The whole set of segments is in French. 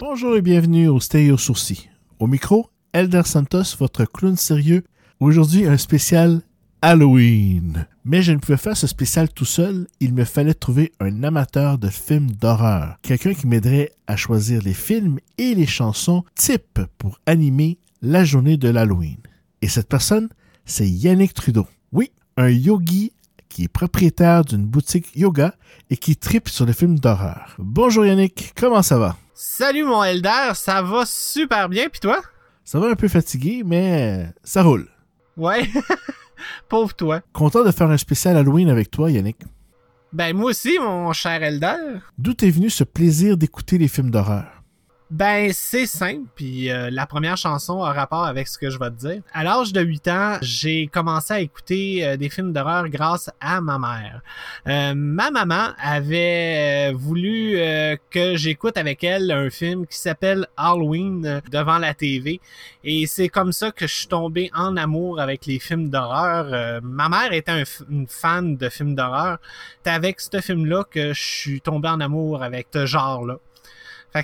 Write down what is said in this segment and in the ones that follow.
Bonjour et bienvenue au Stéréo Sourcil. Au micro, Elder Santos, votre clown sérieux. Aujourd'hui, un spécial Halloween. Mais je ne pouvais faire ce spécial tout seul, il me fallait trouver un amateur de films d'horreur. Quelqu'un qui m'aiderait à choisir les films et les chansons type pour animer la journée de l'Halloween. Et cette personne, c'est Yannick Trudeau. Oui, un yogi qui est propriétaire d'une boutique yoga et qui tripe sur les films d'horreur. Bonjour Yannick, comment ça va? Salut mon Elder, ça va super bien, puis toi? Ça va un peu fatigué, mais ça roule. Ouais, pauvre toi. Content de faire un spécial Halloween avec toi, Yannick. Ben moi aussi, mon cher Elder. D'où est venu ce plaisir d'écouter les films d'horreur? Ben, c'est simple, puis euh, la première chanson a rapport avec ce que je vais te dire. À l'âge de 8 ans, j'ai commencé à écouter euh, des films d'horreur grâce à ma mère. Euh, ma maman avait voulu que j'écoute avec elle un film qui s'appelle Halloween devant la TV, et c'est comme ça que je suis tombé en amour avec les films d'horreur. ma mère était un une fan de films d'horreur. C'est avec ce film-là que je suis tombé en amour avec ce genre-là.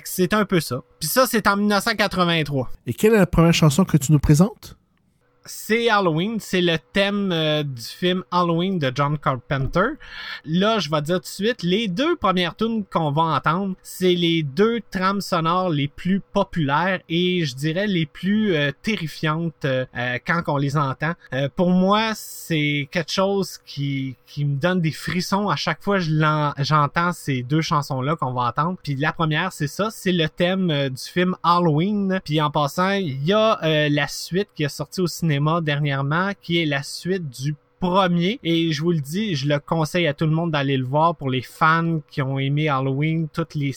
C'est un peu ça. Puis ça, c'est en 1983. Et quelle est la première chanson que tu nous présentes? C'est Halloween, c'est le thème euh, du film Halloween de John Carpenter. Là, je vais dire tout de suite, les deux premières tunes qu'on va entendre, c'est les deux trames sonores les plus populaires et je dirais les plus euh, terrifiantes euh, quand on les entend. pour moi, c'est quelque chose qui, qui me donne des frissons à chaque fois que j'entends ces deux chansons-là qu'on va entendre. Puis la première, c'est ça, c'est le thème du film Halloween. Puis en passant, il y a la suite qui est sortie au cinéma dernièrement, qui est la suite du premier et je vous le dis, je le conseille à tout le monde d'aller le voir pour les fans qui ont aimé Halloween, toutes les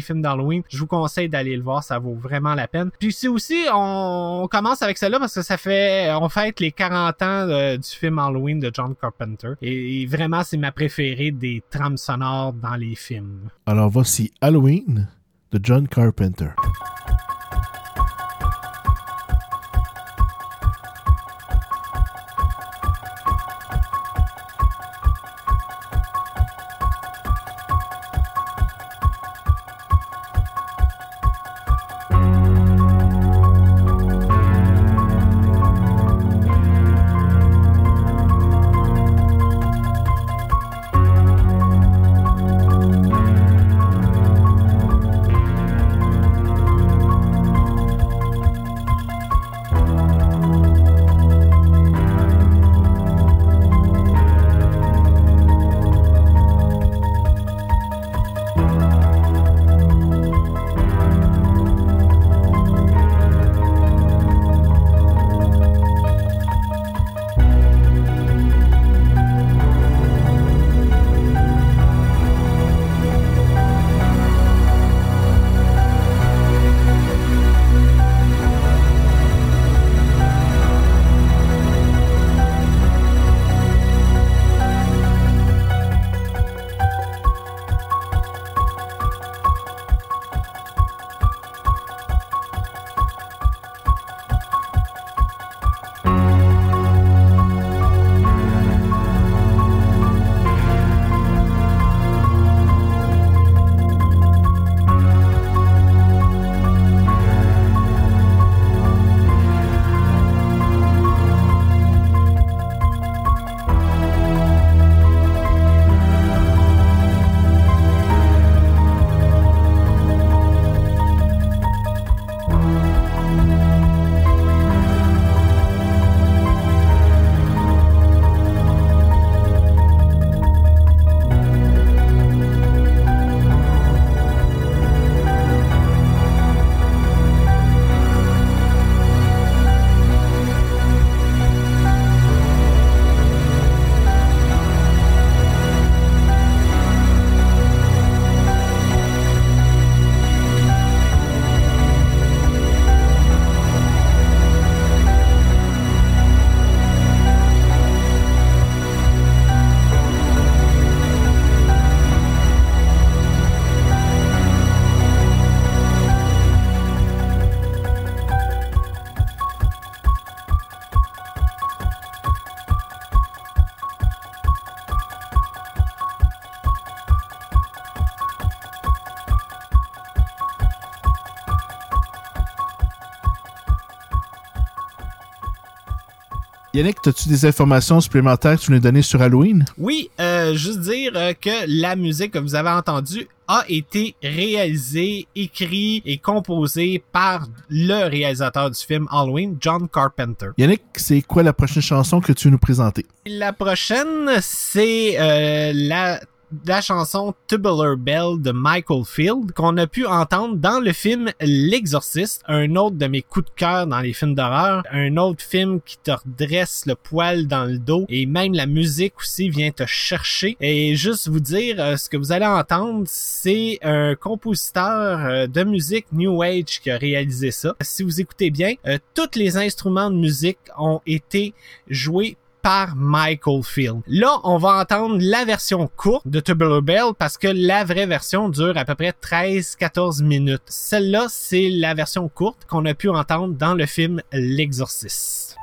films d'Halloween. Je vous conseille d'aller le voir, ça vaut vraiment la peine. Puis c'est aussi on, commence avec cela parce que ça fait on fête les 40 ans euh, du film Halloween de John Carpenter et, vraiment c'est ma préférée des trames sonores dans les films. Alors voici Halloween de John Carpenter. Yannick, as-tu des informations supplémentaires que tu nous donner sur Halloween? Oui, euh, juste dire euh, que la musique que vous avez entendue a été réalisée, écrite et composée par le réalisateur du film Halloween, John Carpenter. Yannick, c'est quoi la prochaine chanson que tu veux nous présenter? La prochaine, c'est euh, la la chanson Tubular Bell de Michael Field qu'on a pu entendre dans le film L'Exorciste, un autre de mes coups de cœur dans les films d'horreur, un autre film qui te redresse le poil dans le dos et même la musique aussi vient te chercher. Et juste vous dire, euh, ce que vous allez entendre, c'est un compositeur euh, de musique New Age qui a réalisé ça. Si vous écoutez bien, euh, tous les instruments de musique ont été joués par Michael Field. Là, on va entendre la version courte de Tubular Bell parce que la vraie version dure à peu près 13-14 minutes. Celle-là, c'est la version courte qu'on a pu entendre dans le film L'Exorciste.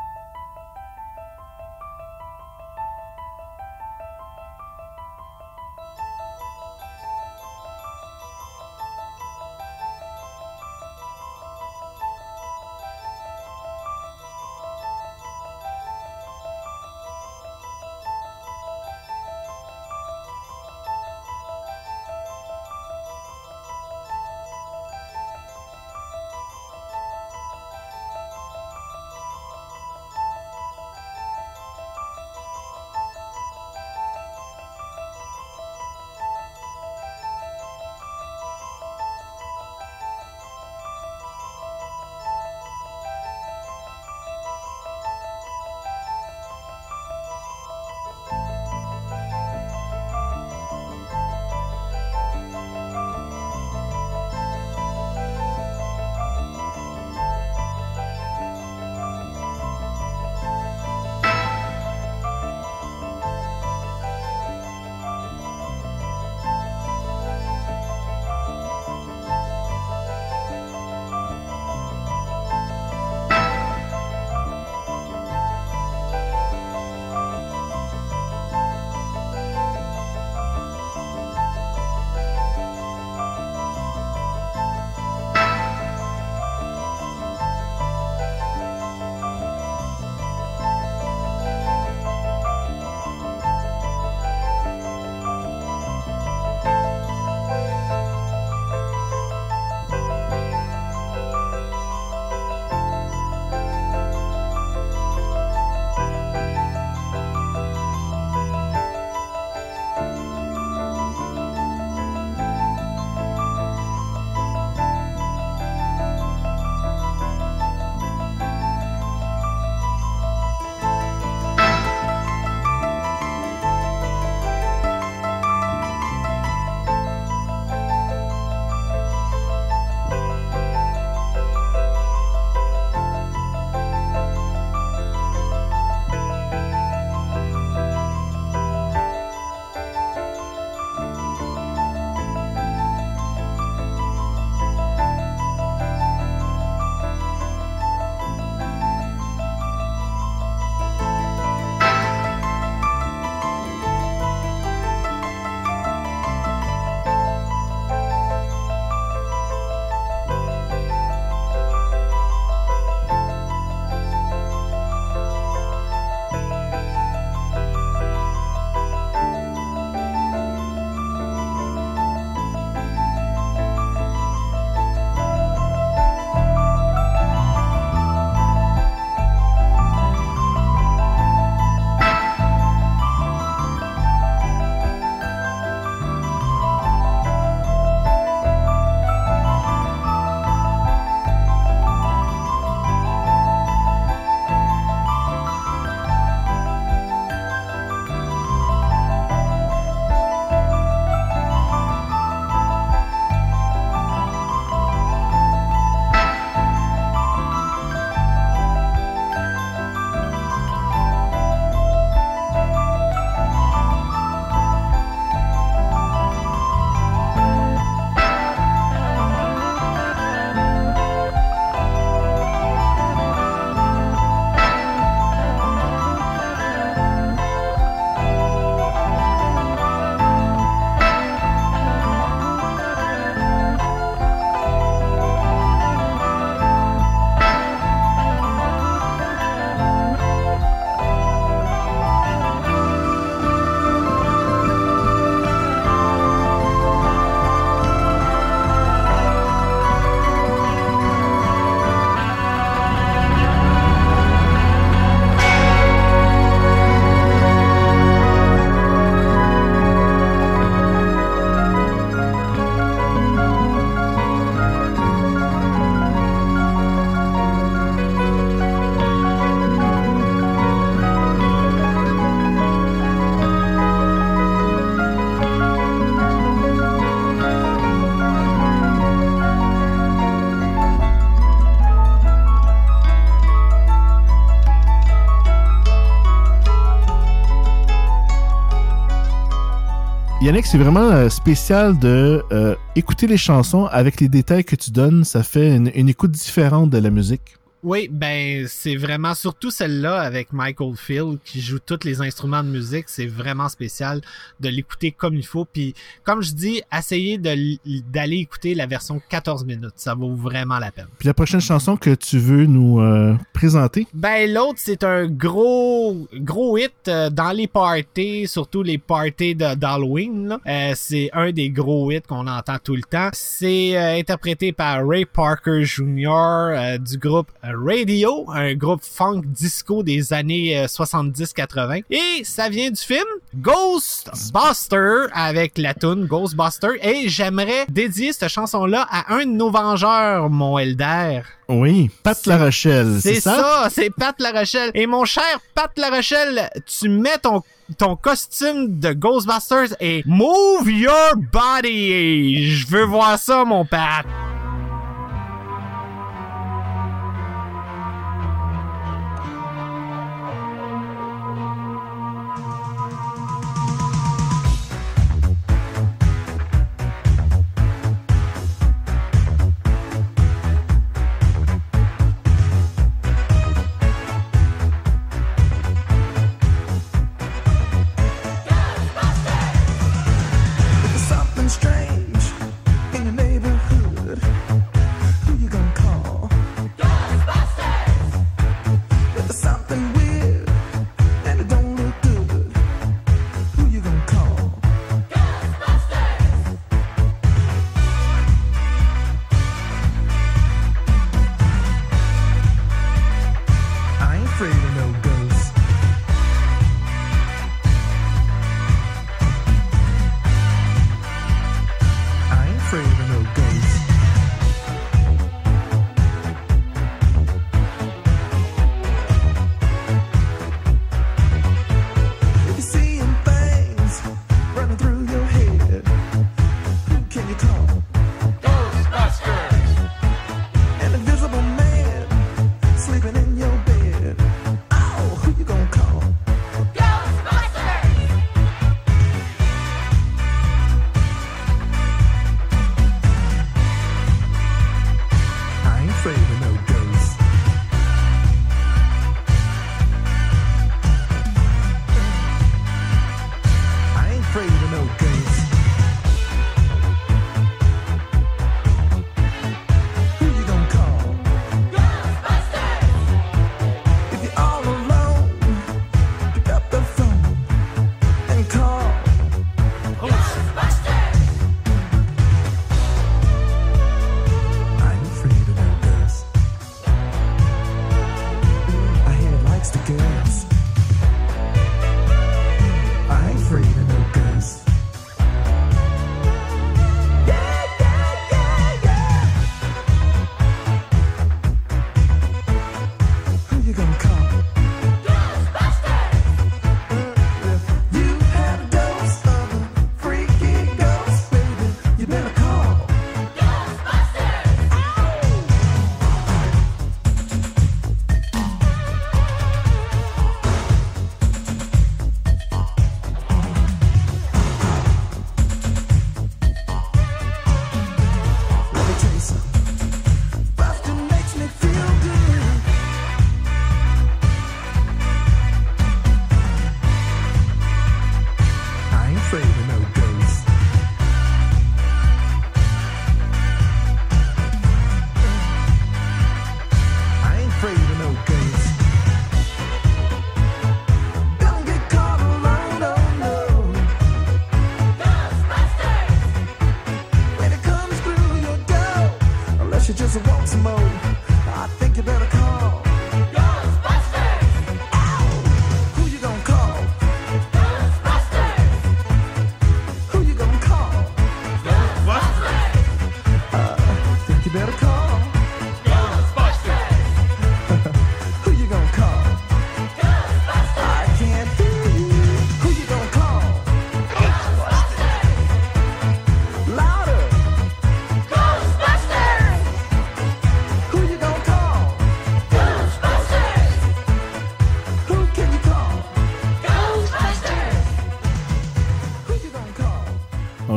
C'est vraiment euh, spécial de euh, écouter les chansons avec les détails que tu donnes. Ça fait une écoute différente de la musique. Oui, ben c'est vraiment surtout celle-là avec Michael Field qui joue tous les instruments de musique, c'est vraiment spécial de l'écouter comme il faut. Puis comme je dis, essayez d'aller écouter la version 14 minutes, ça vaut vraiment la peine. Puis la prochaine chanson que tu veux nous euh, présenter? Ben l'autre c'est un gros gros hit euh, dans les parties, surtout les parties d'Halloween. Euh, c'est un des gros hits qu'on entend tout le temps. C'est interprété par Ray Parker Jr. du groupe Radio, un groupe funk disco des années 70-80. Euh, Et ça vient du film Ghostbuster avec la tune Ghostbuster. Et j'aimerais dédier cette chanson-là à un de nos vengeurs, mon Elder. Oui, Pat La Rochelle, c'est ça? C'est ça, c'est Pat La Rochelle. Et mon cher Pat La Rochelle, tu mets ton ton costume de Ghostbusters et move your body. Je veux voir ça, mon Pat.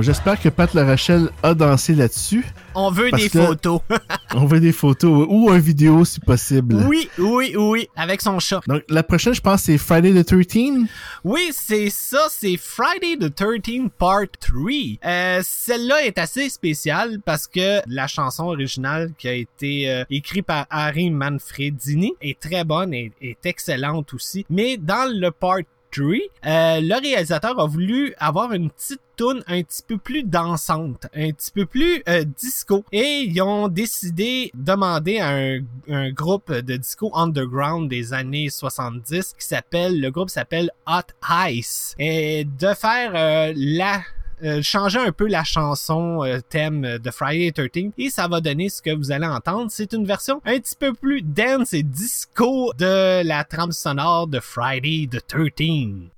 J'espère que Pat Rachel a dansé là-dessus. On veut des photos. on veut des photos ou une vidéo si possible. Oui, oui, oui, avec son chat. Donc la prochaine, je pense, c'est Friday the 13 Oui, c'est ça, c'est Friday the 13 Part 3. Euh, Celle-là est assez spéciale parce que la chanson originale qui a été euh, écrite par Harry Manfredini est très bonne et est excellente aussi. Mais dans le Part 3, euh, le réalisateur a voulu avoir une petite un petit peu plus dansante, un petit peu plus euh, disco. Et ils ont décidé de demander à un, groupe de disco underground des années 70 qui s'appelle, le groupe s'appelle Hot Ice, et de faire euh, la euh, changer un peu la chanson euh, thème de Friday 13 et ça va donner ce que vous allez entendre. C'est une version un petit peu plus dance et disco de la trame sonore de Friday the 13.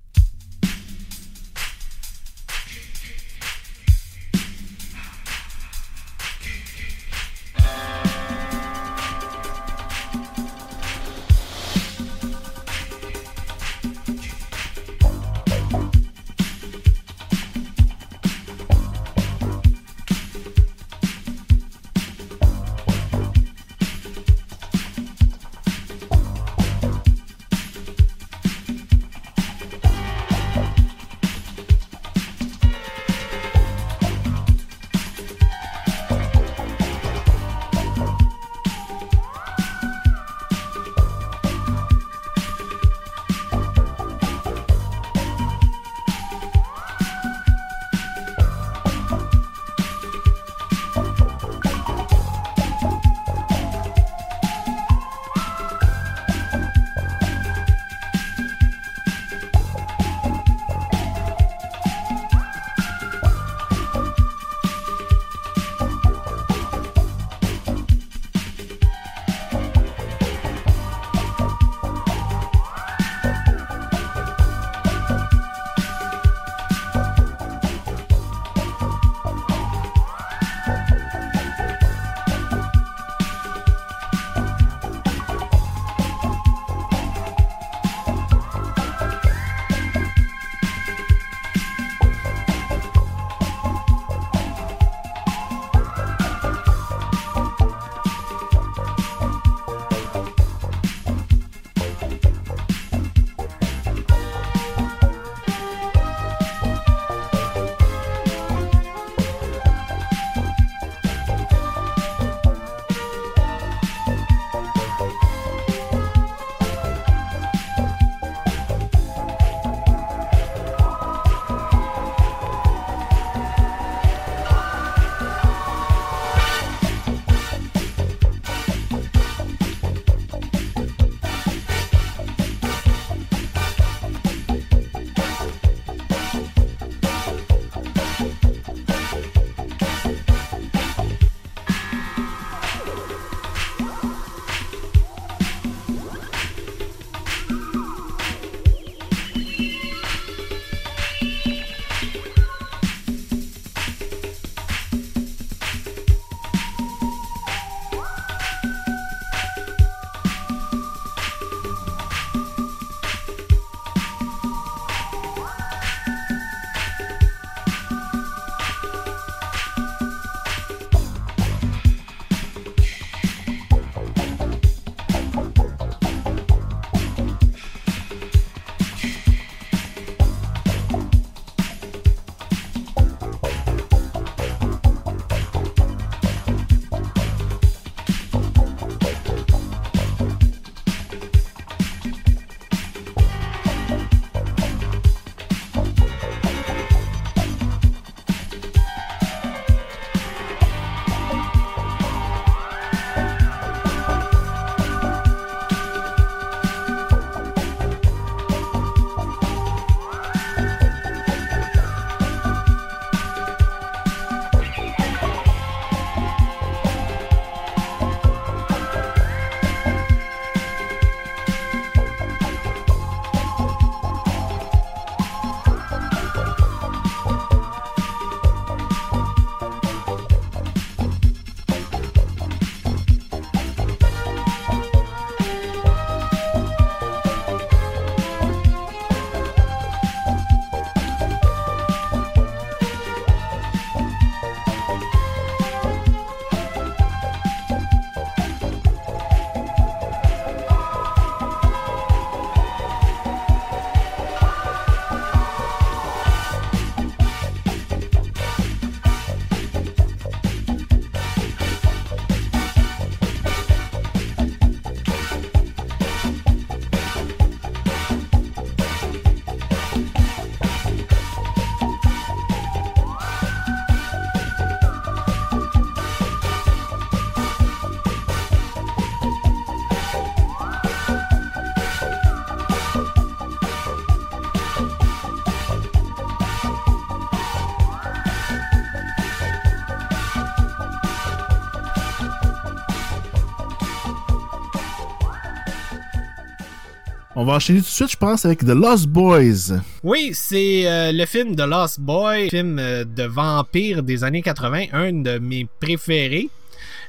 On va enchaîner tout de suite, je pense, avec The Lost Boys. Oui, c'est euh, le film The Lost Boy, film euh, de vampire des années 80, un de mes préférés.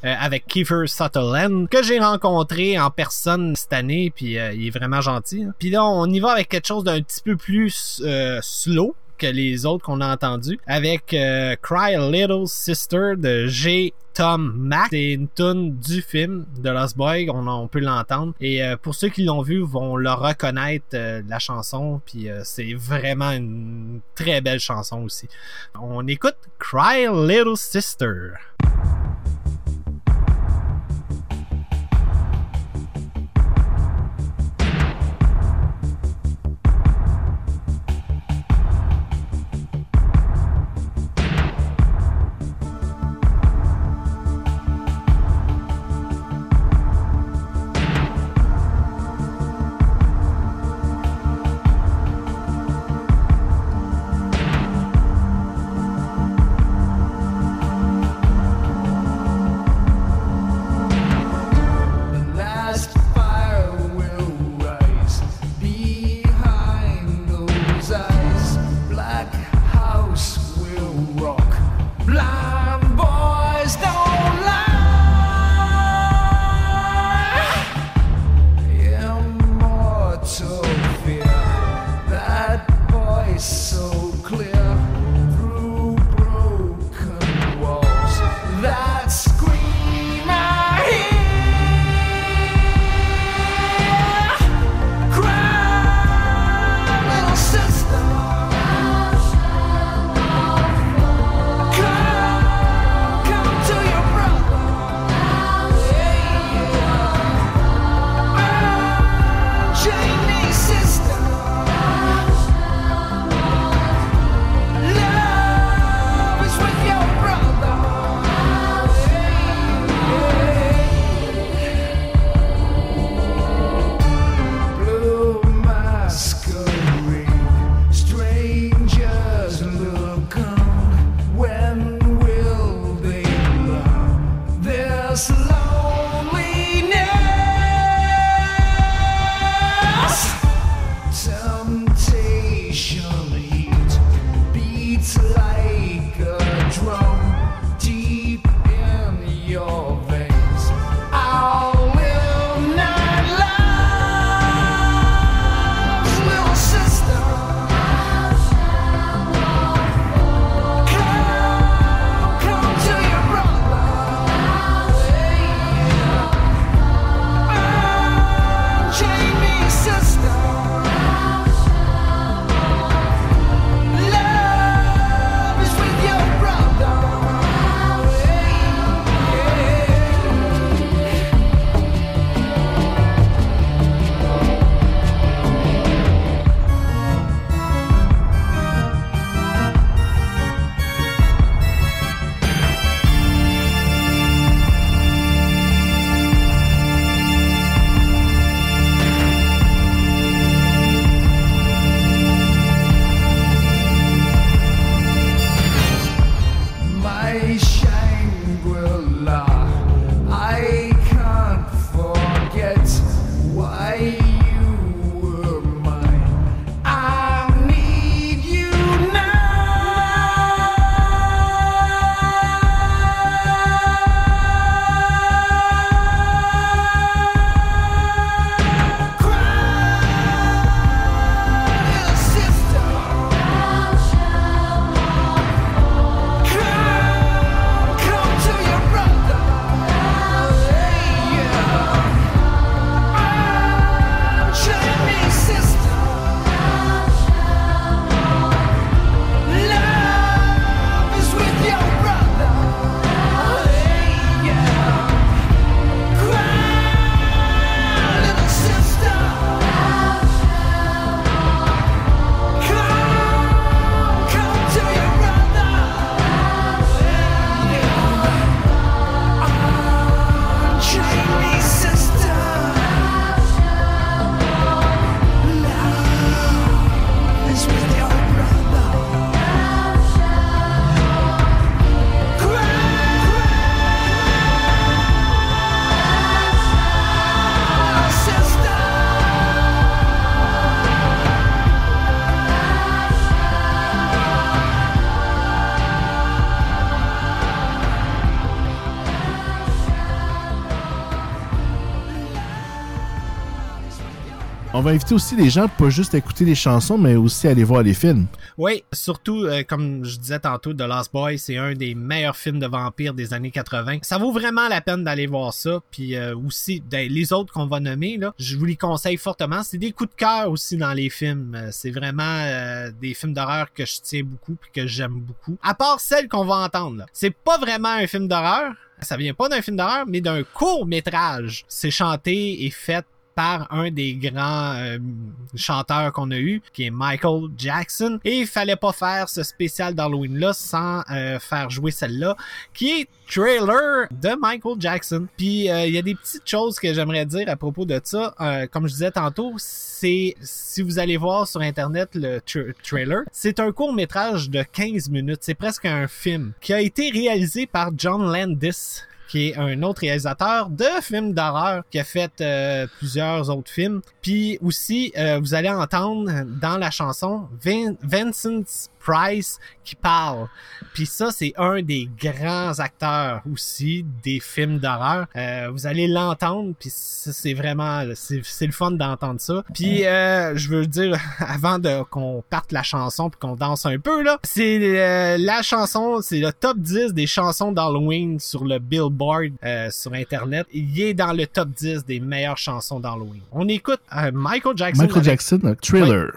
Euh, avec Kiefer Sutherland que j'ai rencontré en personne cette année puis il est vraiment gentil. Hein. Puis là on y va avec quelque chose d'un petit peu plus slow que les autres qu'on a entendus avec euh, Cry Little Sister de G. Tom Mac. C'est une tune du film de Lost Boy, on, peut l'entendre. Et euh, pour ceux qui l'ont vu, vont le reconnaître euh, la chanson. Puis c'est vraiment une très belle chanson aussi. On écoute Cry Little Sister. On va inviter aussi les gens pas juste à écouter les chansons, mais aussi à aller voir les films. Oui, surtout, euh, comme je disais tantôt, The Last Boy, c'est un des meilleurs films de vampires des années 80. Ça vaut vraiment la peine d'aller voir ça. Puis euh, aussi, ben, les autres qu'on va nommer, je vous les conseille fortement. C'est des coups de cœur aussi dans les films. Euh, c'est vraiment des films d'horreur que je tiens beaucoup puis que j'aime beaucoup. À part celle qu'on va entendre. C'est pas vraiment un film d'horreur. Ça vient pas d'un film d'horreur, mais d'un court métrage. C'est chanté et fait par un des grands euh, chanteurs qu'on a eu, qui est Michael Jackson. Et il fallait pas faire ce spécial d'Halloween là sans euh, faire jouer celle-là, qui est trailer de Michael Jackson. Puis euh, il y a des petites choses que j'aimerais dire à propos de ça. comme je disais tantôt, c'est si vous allez voir sur internet le trailer, c'est un court métrage de 15 minutes. C'est presque un film qui a été réalisé par John Landis qui est un autre réalisateur de films d'horreur qui a fait euh, plusieurs autres films. Puis aussi, euh, vous allez entendre dans la chanson Vincent Price qui parle. Puis ça, c'est un des grands acteurs aussi des films d'horreur. Euh, vous allez l'entendre, puis c'est vraiment, c'est le fun d'entendre ça. Puis je veux dire, avant de qu'on parte la chanson puis qu'on danse un peu là, c'est la chanson, c'est le top 10 des chansons d'Halloween sur le Billboard Board euh, sur Internet. Il est dans le top 10 des meilleures chansons d'Halloween. On écoute euh, Michael Jackson. Michael Jackson, un Thriller.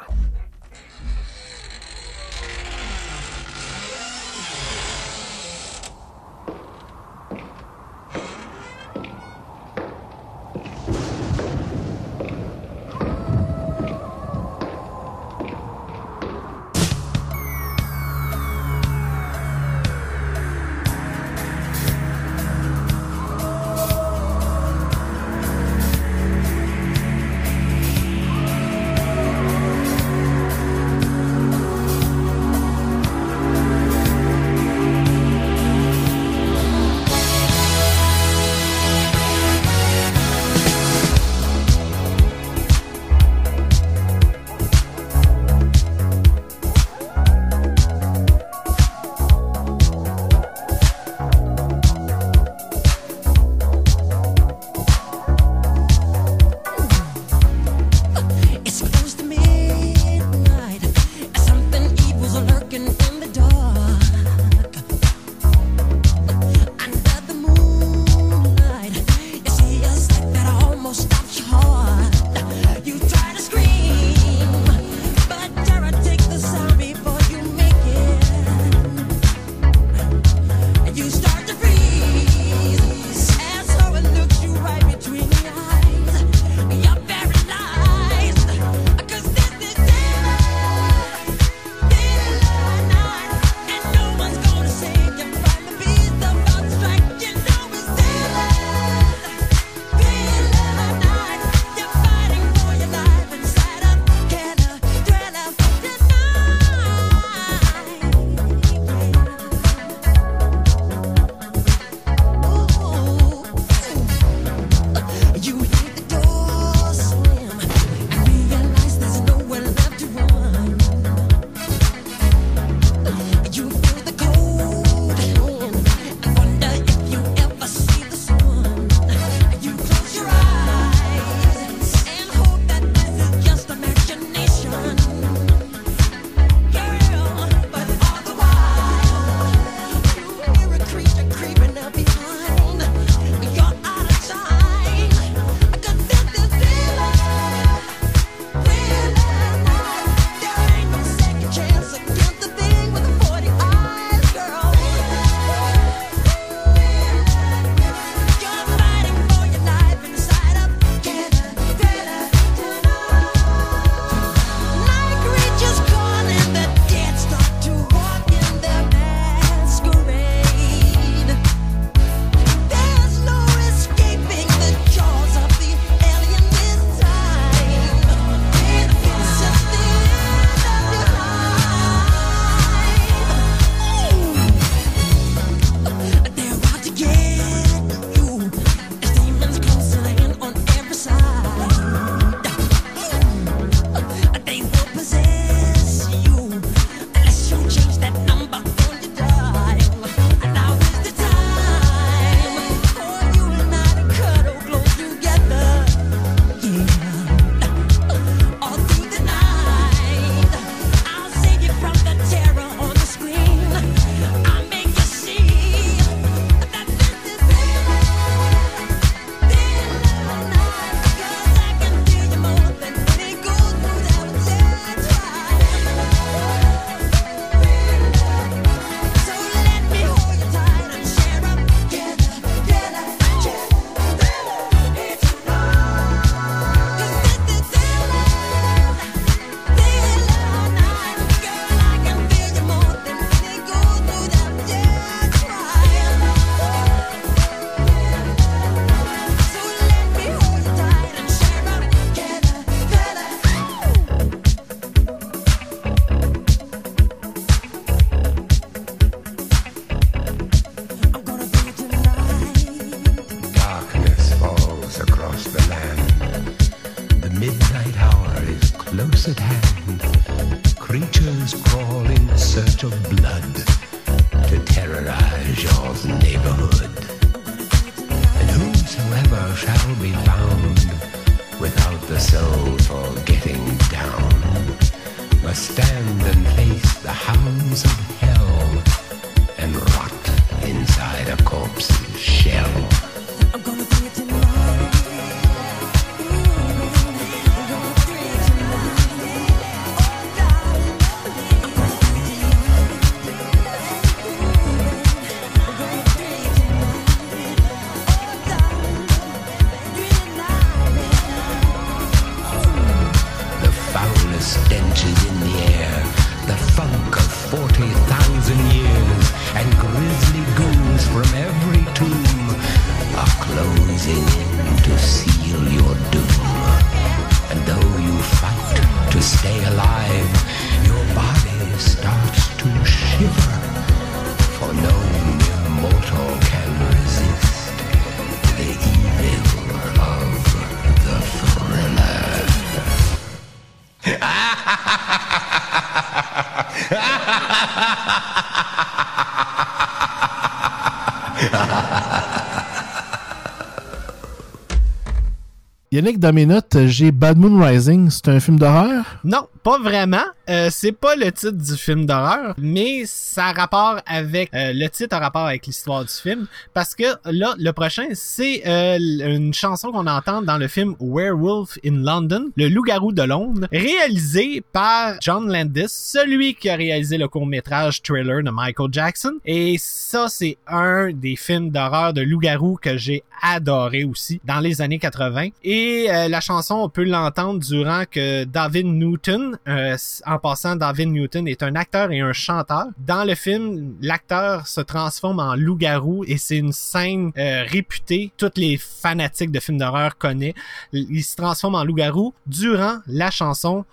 Yannick, dans mes notes, j'ai Bad Moon Rising. C'est un film d'horreur? Non, pas vraiment. Euh, c'est pas le titre du film d'horreur, mais ça a rapport avec euh, le titre a rapport avec l'histoire du film. Parce que là le prochain c'est euh, une chanson qu'on entend dans le film Werewolf in London, le loup-garou de Londres, réalisé par John Landis, celui qui a réalisé le court-métrage Thriller de Michael Jackson. Et ça c'est un des films d'horreur de loup-garou que j'ai adoré aussi dans les années 80 et euh, la chanson on peut l'entendre durant que David Newton euh, en passant David Newton est un acteur et un chanteur. Dans le film l'acteur se transforme en loup-garou et c'est une scène euh, réputée. Toutes les fanatiques de films d'horreur connaissent. Il se transforme en loup-garou durant la chanson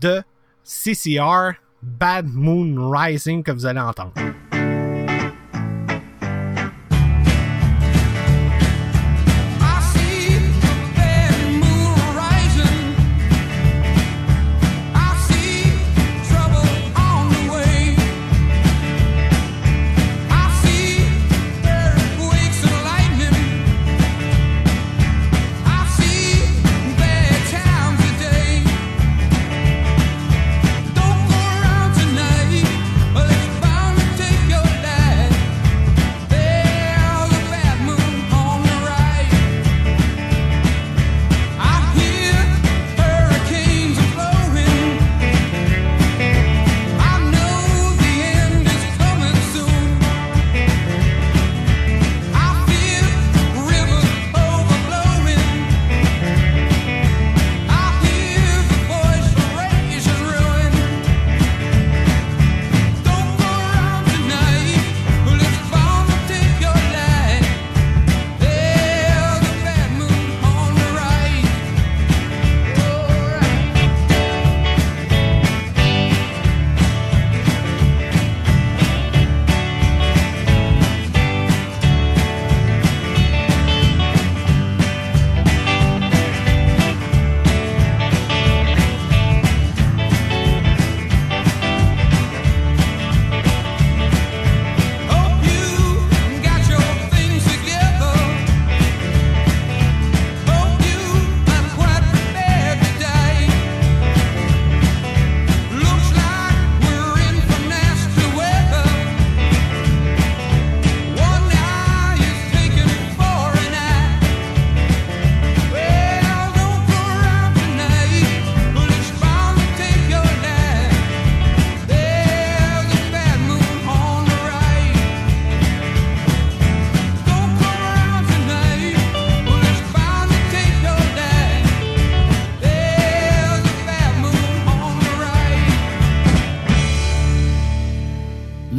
de CCR Bad Moon Rising que vous allez entendre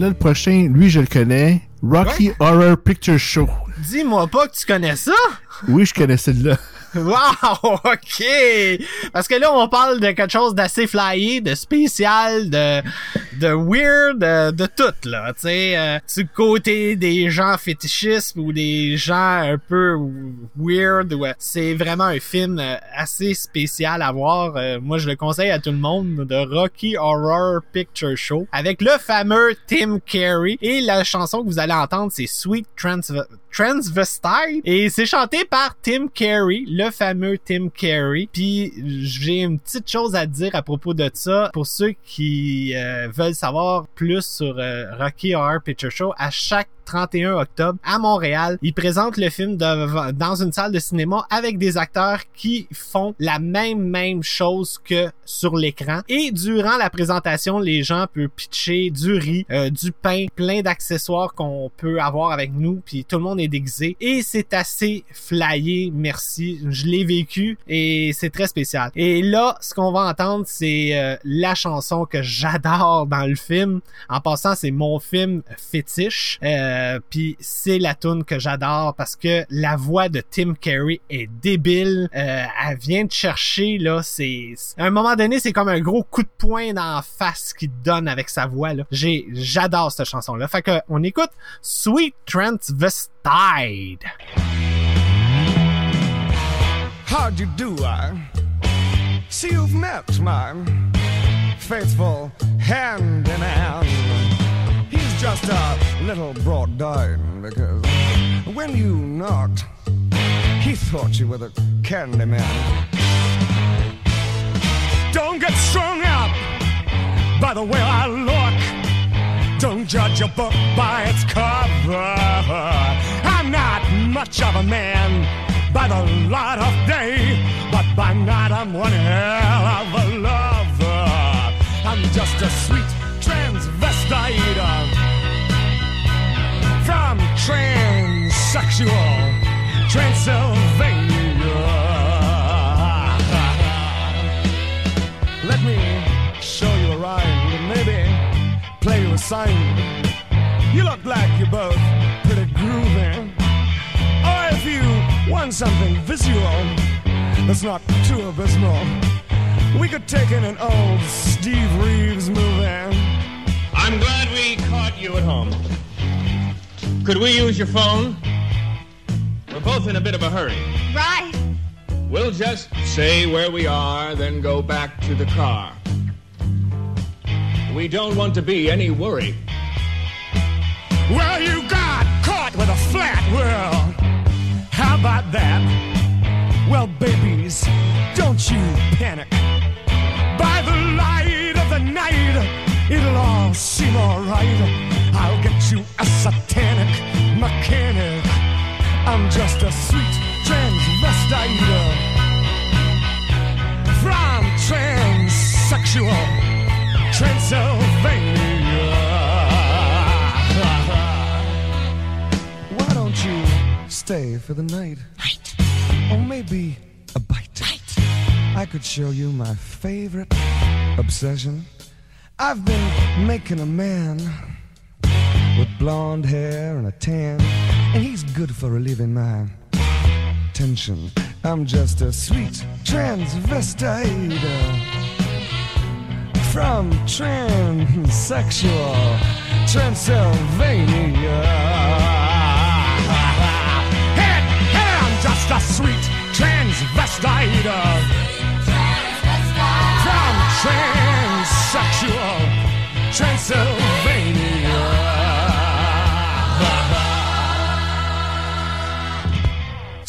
le prochain, lui, je le connais. Rocky Horror Picture Show. dis-moi pas que tu connais ça Oui, je connais celle-là. Wow, ok. Parce que là, on parle de quelque chose d'assez flyé, de spécial, de de weird, euh, de tout, là. Tu sais, euh, du côté des gens fétichistes ou des gens un peu weird. Ouais. C'est vraiment un film euh, assez spécial à voir. Euh, moi, je le conseille à tout le monde de Rocky Horror Picture Show avec le fameux Tim Carey. Et la chanson que vous allez entendre, c'est Sweet Transv Transvestite. Et c'est chanté par Tim Carey, le fameux Tim Carey. Puis j'ai une petite chose à dire à propos de ça pour ceux qui euh, savoir plus sur euh, Rocky Horror Picture Show. À chaque 31 octobre à Montréal. Ils présentent le film de- dans une salle de cinéma avec des acteurs qui font la même même chose que sur l'écran. Et durant la présentation, les gens peuvent pitcher du riz, euh, du pain, plein d'accessoires qu'on peut avoir avec nous, puis tout le monde est déguisé. Et c'est assez flyé, merci. Je l'ai vécu et c'est très spécial. Et là, ce qu'on va entendre, c'est euh, la chanson que j'adore dans le film. En passant, c'est mon film fétiche. Euh, puis c'est la tune que j'adore parce que la voix de Tim Carey est débile. Euh, elle vient de chercher là. C'est à un moment donné, c'est comme un gros coup de poing dans la face qu'il donne avec sa voix. J'ai j'adore cette chanson là. Fait que on écoute Sweet Transvestite. How'd you do? I see you've met my faithful hand in hand. Just a little brought down because when you knocked, he thought you were the candy man. Don't get strung up by the way I look. Don't judge a book by its cover. I'm not much of a man by the light of day, but by night I'm one hell of a lover. I'm just a sweet transvestite transsexual Transylvania. Let me show you a rhyme and maybe play you a sign. You look like you're both pretty groovy. Or if you want something visual that's not too abysmal, we could take in an old Steve Reeves movie. I'm glad we caught you at home. Could we use your phone? We're both in a bit of a hurry. Right. We'll just say where we are, then go back to the car. We don't want to be any worry. Well, you got caught with a flat world. How about that? Well, babies, don't you panic. By the light of the night, it'll all seem alright. I'll get you a satanic mechanic. I'm just a sweet transvestite from transsexual Transylvania. Why don't you stay for the night? Night. Or maybe a bite. I could show you my favorite obsession. I've been making a man blonde hair and a tan, and he's good for relieving my tension. I'm just a sweet transvestite uh, from transsexual Transylvania. Hey, hey, I'm just a sweet transvestite uh, from transsexual Transylvania.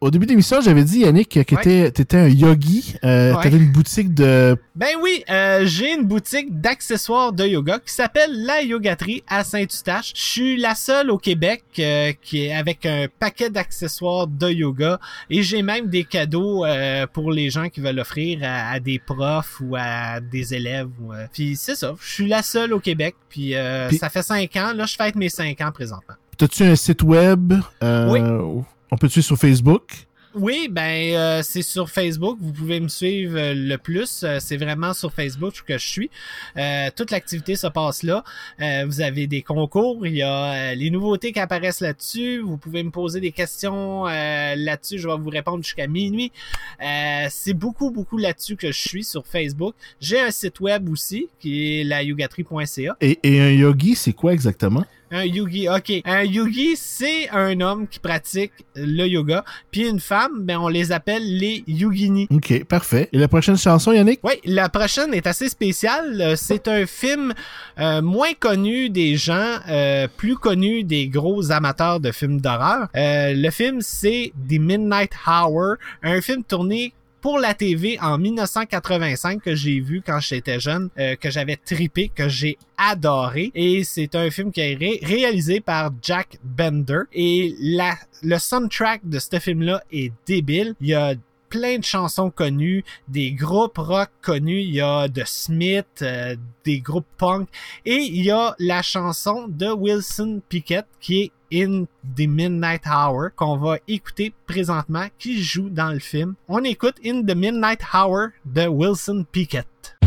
Au début de l'émission, j'avais dit, Yannick, que Ouais. tu étais un yogi. Euh, Ouais. Tu avais une boutique de... Ben oui, euh, j'ai une boutique d'accessoires de yoga qui s'appelle La Yogaterie à Saint-Eustache. Je suis la seule au Québec euh, qui est avec un paquet d'accessoires de yoga et j'ai même des cadeaux euh, pour les gens qui veulent offrir à, à des profs ou à des élèves. ou, euh, Puis c'est ça, je suis la seule au Québec. Puis, euh, Puis- ça fait cinq ans. Là, je fête mes cinq ans présentement. T'as-tu un site web? Euh, Oui. On peut te suivre sur Facebook? Oui, ben euh, c'est sur Facebook. Vous pouvez me suivre euh, le plus. Euh, c'est vraiment sur Facebook que je suis. Toute l'activité se passe là. Vous avez des concours. Il y a les nouveautés qui apparaissent là-dessus. Vous pouvez me poser des questions là-dessus. Je vais vous répondre jusqu'à minuit. C'est beaucoup, beaucoup là-dessus que je suis sur Facebook. J'ai un site web aussi qui est la et un yogi, c'est quoi exactement? Un yogi, ok. Un yogi, c'est un homme qui pratique le yoga. Puis une femme, ben on les appelle les yoginis. OK, parfait. Et la prochaine chanson, Yannick? Oui, la prochaine est assez spéciale. Euh, C'est un film euh, moins connu des gens, euh, plus connu des gros amateurs de films d'horreur. Euh, le film, c'est The Midnight Hour, un film tourné pour la TV en 1985 que j'ai vu quand j'étais jeune, euh, que j'avais tripé, que j'ai adoré. Et c'est un film qui est ré- réalisé par Jack Bender. Et la, le soundtrack de ce film-là est débile. Il y a plein de chansons connues, des groupes rock connus, il y a The Smith, euh, des groupes punk, et il y a la chanson de Wilson Pickett qui est In the Midnight Hour qu'on va écouter présentement, qui joue dans le film. On écoute In the Midnight Hour de Wilson Pickett.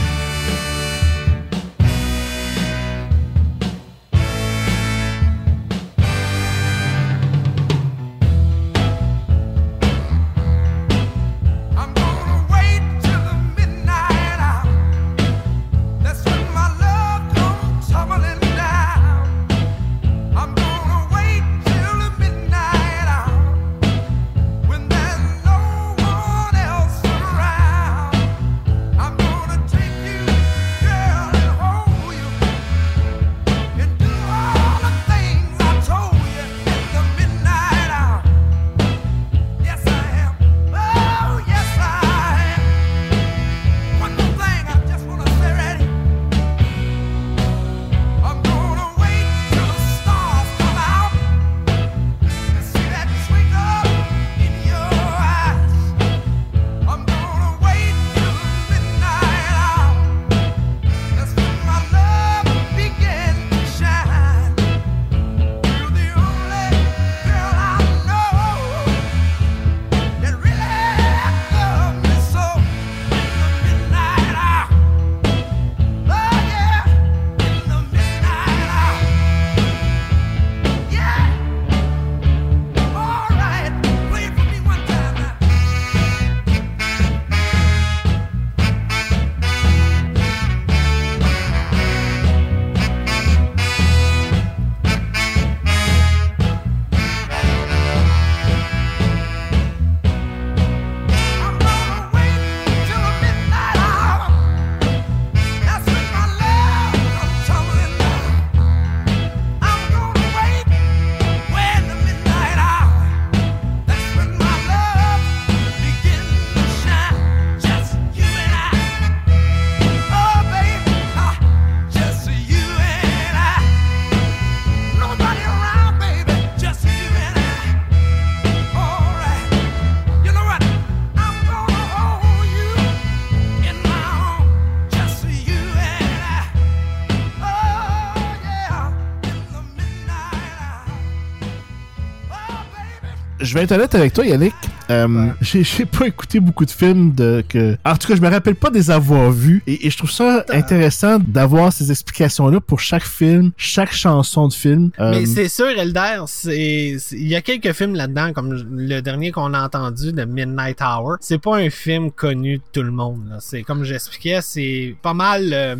Je vais être honnête avec toi, Yannick. Euh, j'ai, j'ai pas écouté beaucoup de films de que. En tout cas, je me rappelle pas des avoir vus. Et, et je trouve ça intéressant d'avoir ces explications-là pour chaque film, chaque chanson de film. Euh, Mais c'est sûr, Elder, il y a quelques films là-dedans, comme le dernier qu'on a entendu de Midnight Hour. C'est pas un film connu de tout le monde. là. C'est comme j'expliquais, c'est pas mal. euh,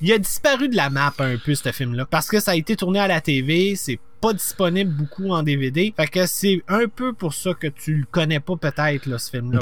il a disparu de la map un peu ce film-là parce que ça a été tourné à la TV. C'est pas disponible beaucoup en DVD. Fait que c'est un peu pour ça que tu le connais pas peut-être, là, ce film-là.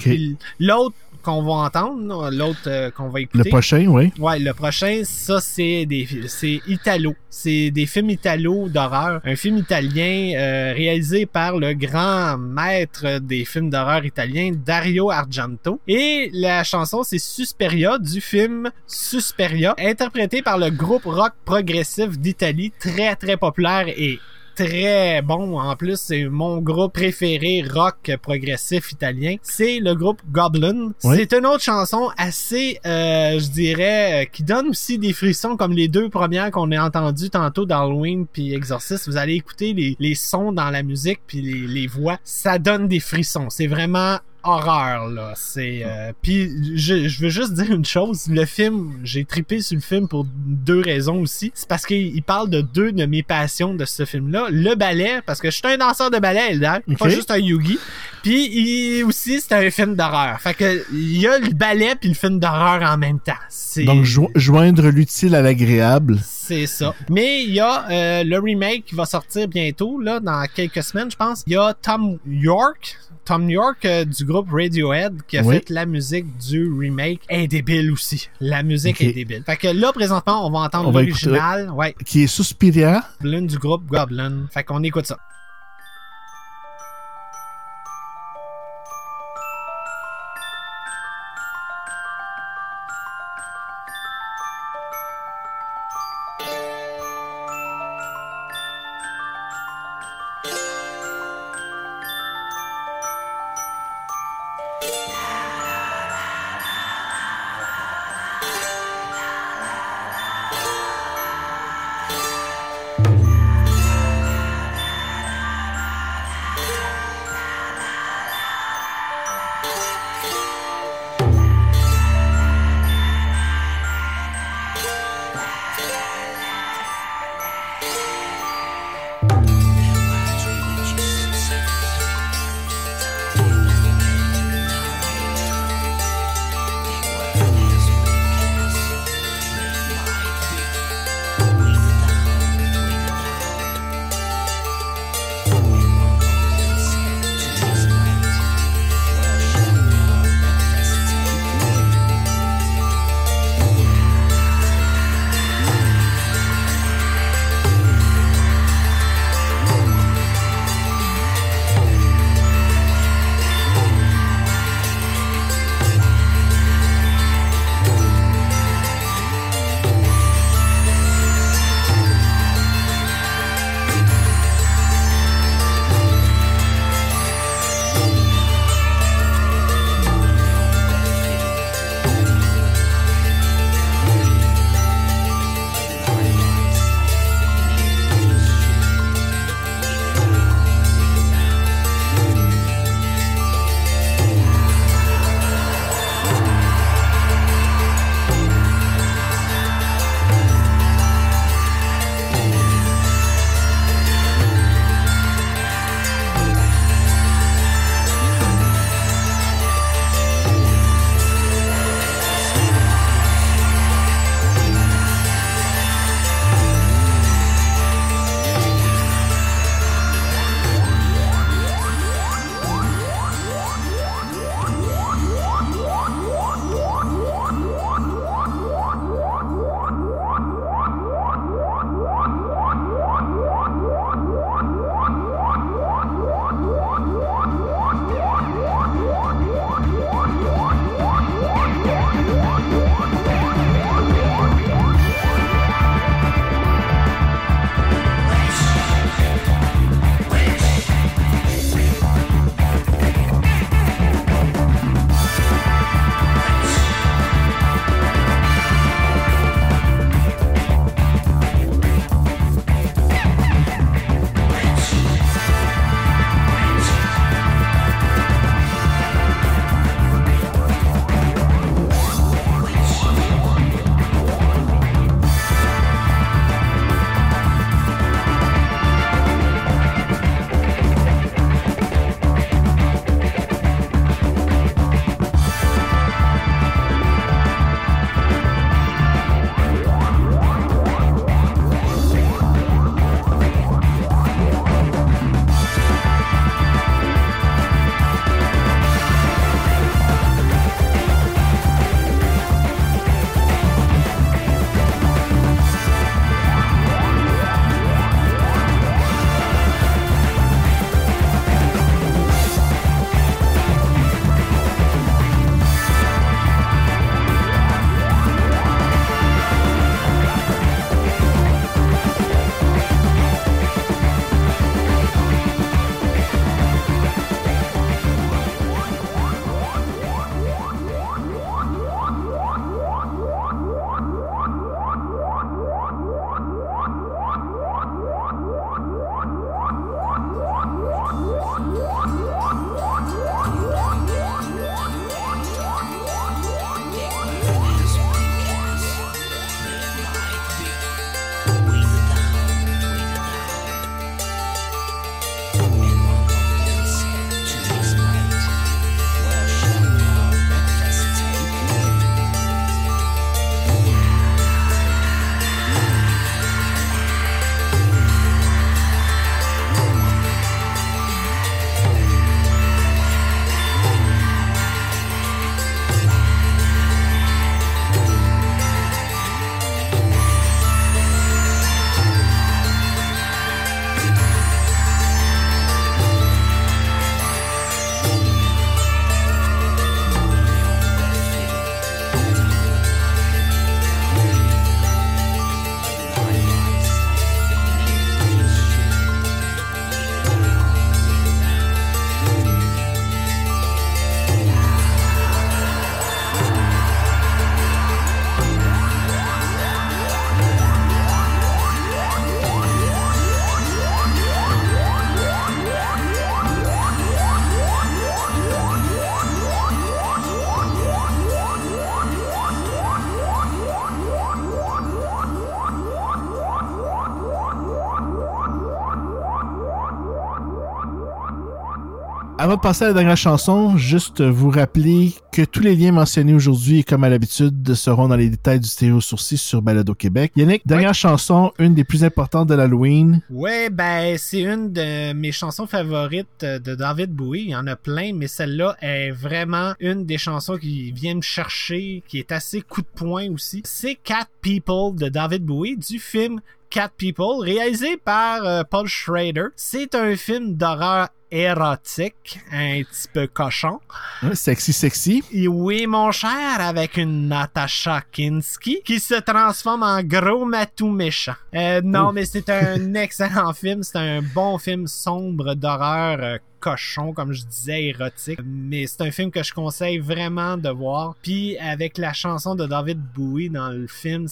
L'autre qu'on va entendre, l'autre euh, qu'on va Le écouter. prochain, oui. Ouais, le prochain, ça c'est des c'est Italo. C'est des films Italo d'horreur. Un film italien euh, réalisé par le grand maître des films d'horreur italiens, Dario Argento. Et la chanson, c'est Susperia du film Susperia, interprété par le groupe rock progressif d'Italie, très très populaire et très bon. En plus, c'est mon groupe préféré rock progressif italien. C'est le groupe Goblin. Oui. C'est une autre chanson assez, euh, je dirais, euh, qui donne aussi des frissons comme les deux premières qu'on a entendues tantôt d'Halloween puis Exorcist. Vous allez écouter les, les sons dans la musique puis les, les voix. Ça donne des frissons. C'est vraiment horreur là c'est euh, puis je, je veux juste dire une chose le film j'ai tripé sur le film pour deux raisons aussi c'est parce qu'il il parle de deux de mes passions de ce film là le ballet parce que je suis un danseur de ballet Eldar Ok. pas juste un yugi puis il aussi c'est un film d'horreur fait que il y a le ballet puis le film d'horreur en même temps Donc, jo- joindre l'utile à l'agréable. c'est ça. Mais il y a euh, le remake qui va sortir bientôt, là, dans quelques semaines, je pense. Il y a Tom York. Tom York euh, du groupe Radiohead qui a Oui. fait la musique du remake est débile aussi. La musique est débile. Fait que là, présentement, on va entendre l'original. Ouais. Qui est Suspiria. L'une du groupe Goblin. Fait qu'on écoute ça. Avant de passer à la dernière chanson, juste vous rappeler que tous les liens mentionnés aujourd'hui, comme à l'habitude, seront dans les détails du stéréo sourcil sur Balado Québec. Yannick, dernière chanson, une des plus importantes de l'Halloween. Ouais, ben c'est une de mes chansons favorites de David Bowie. Il y en a plein, mais celle-là est vraiment une des chansons qui vient me chercher, qui est assez coup de poing aussi. C'est Cat People de David Bowie du film Cat People, réalisé par euh, Paul Schrader. C'est un film d'horreur érotique, un petit peu cochon. Sexy, sexy. Et oui, mon cher, avec une Natasha Kinski qui se transforme en gros matou méchant. Euh, non, Ouh. mais c'est un excellent film. C'est un bon film sombre d'horreur euh, cochon, comme je disais, érotique. Mais c'est un film que je conseille vraiment de voir. Puis avec la chanson de David Bowie dans le film,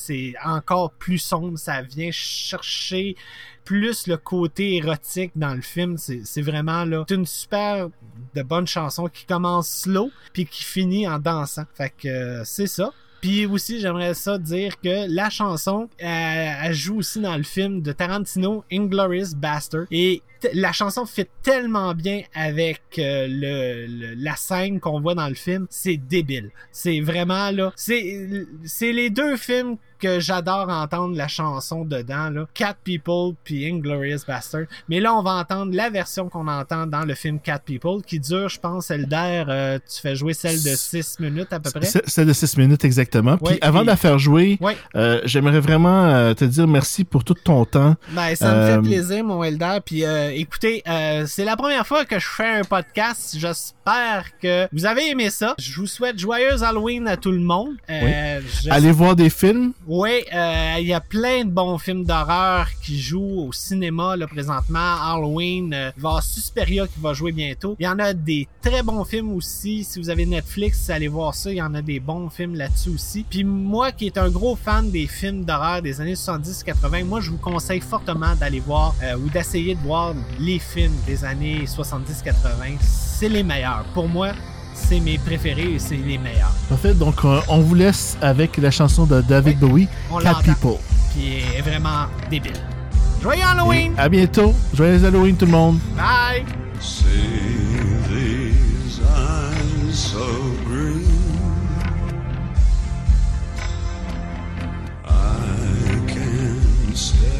c'est encore plus sombre. Ça vient chercher plus le côté érotique dans le film. C'est vraiment là. C'est une super de bonne chanson qui commence slow puis qui finit en dansant. Fait que euh, c'est ça. Puis aussi, j'aimerais ça dire que la chanson, elle, joue aussi dans le film de Tarantino, Inglorious Bastard. Et la chanson fit tellement bien avec euh, le, la scène qu'on voit dans le film. C'est débile. C'est vraiment là. C'est les deux films que j'adore entendre la chanson dedans, là. Cat People puis Inglorious Bastard. Mais là, on va entendre la version qu'on entend dans le film Cat People, qui dure, je pense, Elder, euh, tu fais jouer celle de 6 minutes à peu près? C'est de 6 minutes exactement. Puis Ouais, avant puis- de la faire jouer, Ouais. euh, j'aimerais vraiment euh, te dire merci pour tout ton temps. Ben, ça me fait plaisir, mon Elder. Puis, euh, écoutez, c'est la première fois que je fais un podcast. J'espère que vous avez aimé ça. Je vous souhaite joyeuse Halloween à tout le monde. Allez voir des films. Oui, euh, il y a plein de bons films d'horreur qui jouent au cinéma là, présentement. Halloween, euh, il va Susperia qui va jouer bientôt. Il y en a des très bons films aussi. Si vous avez Netflix, allez voir ça. Il y en a des bons films là-dessus aussi. Puis moi qui est un gros fan des films d'horreur des années 70-80, moi je vous conseille fortement d'aller voir euh, ou d'essayer de voir les films des années 70-80. C'est les meilleurs. Pour moi, c'est mes préférés et c'est les meilleurs. Parfait, donc euh, on vous laisse avec la chanson de David. Bowie, Cat People. Qui est vraiment débile. Joyeux Halloween! Et à bientôt! Joyeux Halloween tout le monde! Bye! these eyes so green. I can't stay.